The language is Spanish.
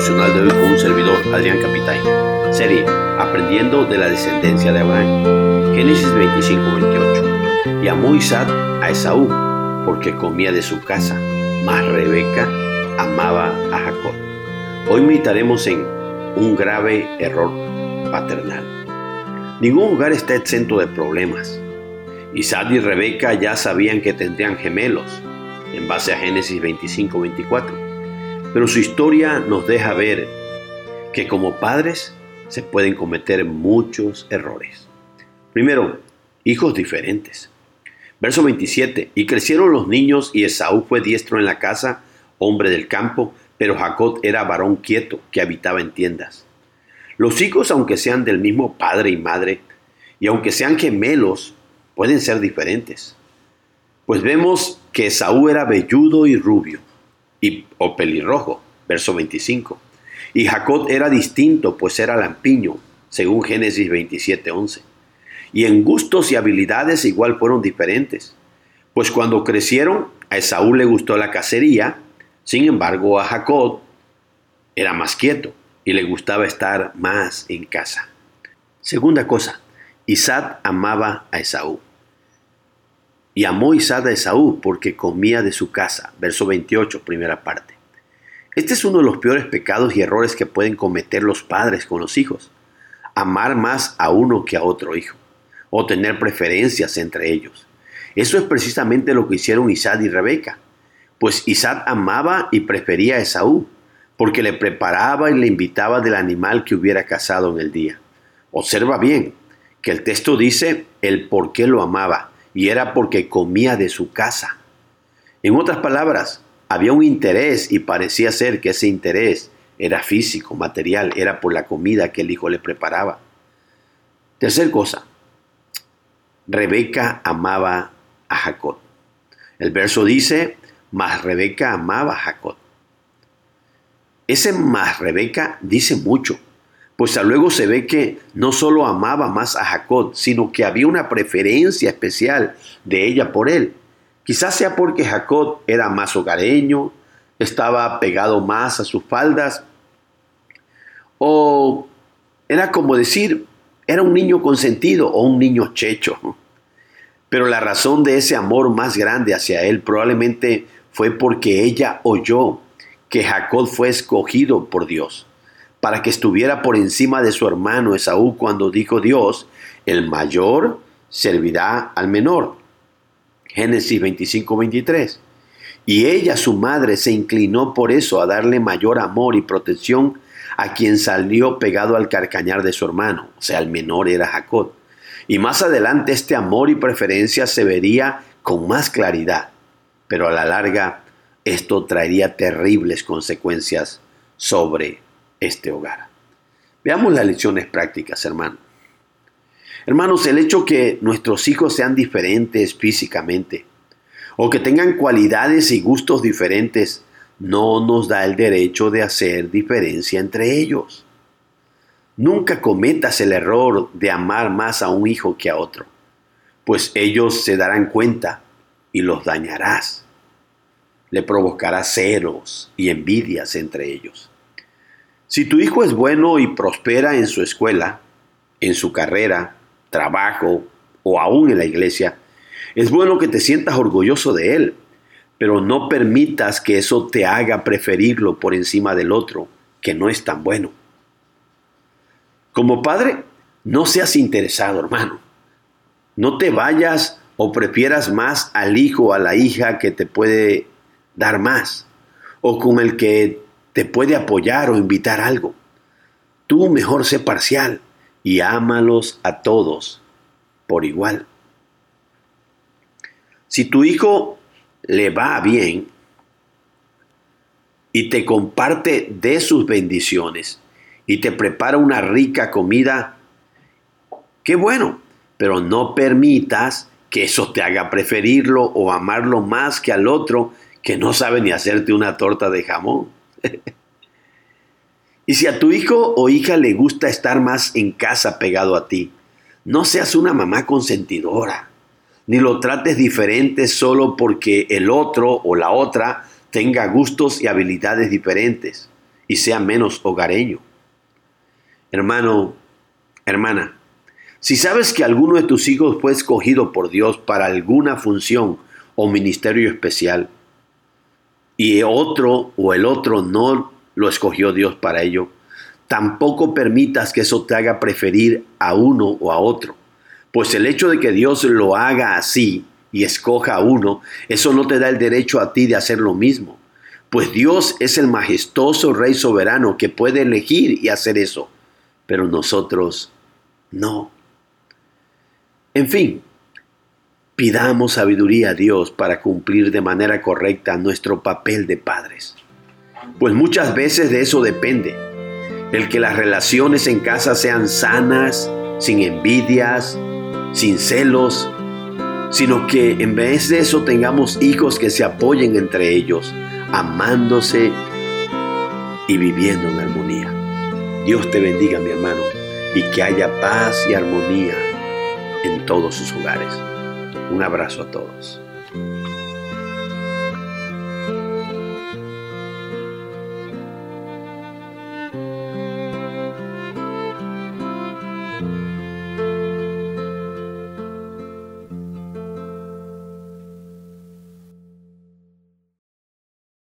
devocional de hoy con un servidor, Adrián Capitán. Serie Aprendiendo de la descendencia de Abraham. Génesis 25, 28. Y amó Isaac a Esaú, porque comía de su casa, mas Rebeca amaba a Jacob. Hoy meditaremos en un grave error paternal. Ningún hogar está exento de problemas. Isaac y Rebeca ya sabían que tendrían gemelos, en base a Génesis 25, 24 pero su historia nos deja ver que como padres se pueden cometer muchos errores. Primero, hijos diferentes. Verso 27. Y crecieron los niños y Esaú fue diestro en la casa, hombre del campo, pero Jacob era varón quieto que habitaba en tiendas. Los hijos, aunque sean del mismo padre y madre, y aunque sean gemelos, pueden ser diferentes. Pues vemos que Esaú era velludo y rubio, y, o pelirrojo, verso 25. Y Jacob era distinto, pues era lampiño, según Génesis 27, 11. Y en gustos y habilidades igual fueron diferentes. Pues cuando crecieron, a Esaú le gustó la cacería, sin embargo a Jacob era más quieto y le gustaba estar más en casa. Segunda cosa, Isaac amaba a Esaú. Y amó Isaac a Esaú porque comía de su casa. Verso 28, primera parte. Este es uno de los peores pecados y errores que pueden cometer los padres con los hijos. Amar más a uno que a otro hijo. O tener preferencias entre ellos. Eso es precisamente lo que hicieron Isaac y Rebeca. Pues Isaac amaba y prefería a Esaú, porque le preparaba y le invitaba del animal que hubiera cazado en el día. Observa bien que el texto dice el por qué lo amaba y era porque comía de su casa. En otras palabras, había un interés y parecía ser que ese interés era físico, material, era por la comida que el hijo le preparaba. Tercer cosa, Rebeca amaba a Jacob. El verso dice, mas Rebeca amaba a Jacob. Ese más Rebeca dice mucho pues luego se ve que no solo amaba más a Jacob, sino que había una preferencia especial de ella por él. Quizás sea porque Jacob era más hogareño, estaba pegado más a sus faldas, o era como decir, era un niño consentido o un niño checho. Pero la razón de ese amor más grande hacia él probablemente fue porque ella oyó que Jacob fue escogido por Dios para que estuviera por encima de su hermano Esaú cuando dijo Dios, el mayor servirá al menor. Génesis 25, 23. Y ella, su madre, se inclinó por eso a darle mayor amor y protección a quien salió pegado al carcañar de su hermano, o sea, el menor era Jacob. Y más adelante este amor y preferencia se vería con más claridad, pero a la larga esto traería terribles consecuencias sobre este hogar. Veamos las lecciones prácticas, hermano. Hermanos, el hecho que nuestros hijos sean diferentes físicamente o que tengan cualidades y gustos diferentes no nos da el derecho de hacer diferencia entre ellos. Nunca cometas el error de amar más a un hijo que a otro, pues ellos se darán cuenta y los dañarás. Le provocarás celos y envidias entre ellos. Si tu hijo es bueno y prospera en su escuela, en su carrera, trabajo o aún en la iglesia, es bueno que te sientas orgulloso de él, pero no permitas que eso te haga preferirlo por encima del otro, que no es tan bueno. Como padre, no seas interesado, hermano. No te vayas o prefieras más al hijo o a la hija que te puede dar más, o con el que te puede apoyar o invitar algo. Tú mejor sé parcial y ámalos a todos por igual. Si tu hijo le va bien y te comparte de sus bendiciones y te prepara una rica comida, qué bueno, pero no permitas que eso te haga preferirlo o amarlo más que al otro que no sabe ni hacerte una torta de jamón. Y si a tu hijo o hija le gusta estar más en casa pegado a ti, no seas una mamá consentidora, ni lo trates diferente solo porque el otro o la otra tenga gustos y habilidades diferentes. y sea menos hogareño. Hermano, hermana, si sabes que alguno de tus hijos fue escogido por Dios para alguna función o ministerio especial, y otro o el otro no lo escogió Dios para ello, tampoco permitas que eso te haga preferir a uno o a otro. Pues el hecho de que Dios lo haga así y escoja a uno, eso no te da el derecho a ti de hacer lo mismo. Pues Dios es el majestuoso Rey soberano que puede elegir y hacer eso. Pero nosotros no. En fin, pidamos sabiduría a Dios para cumplir de manera correcta nuestro papel de padres. Pues muchas veces de eso depende. El que las relaciones en casa sean sanas, sin envidias, sin celos, sino que en vez de eso tengamos hijos que se apoyen entre ellos, amándose y viviendo en armonía. Dios te bendiga, mi hermano, y que haya paz y armonía en todos sus hogares. Un abrazo a todos.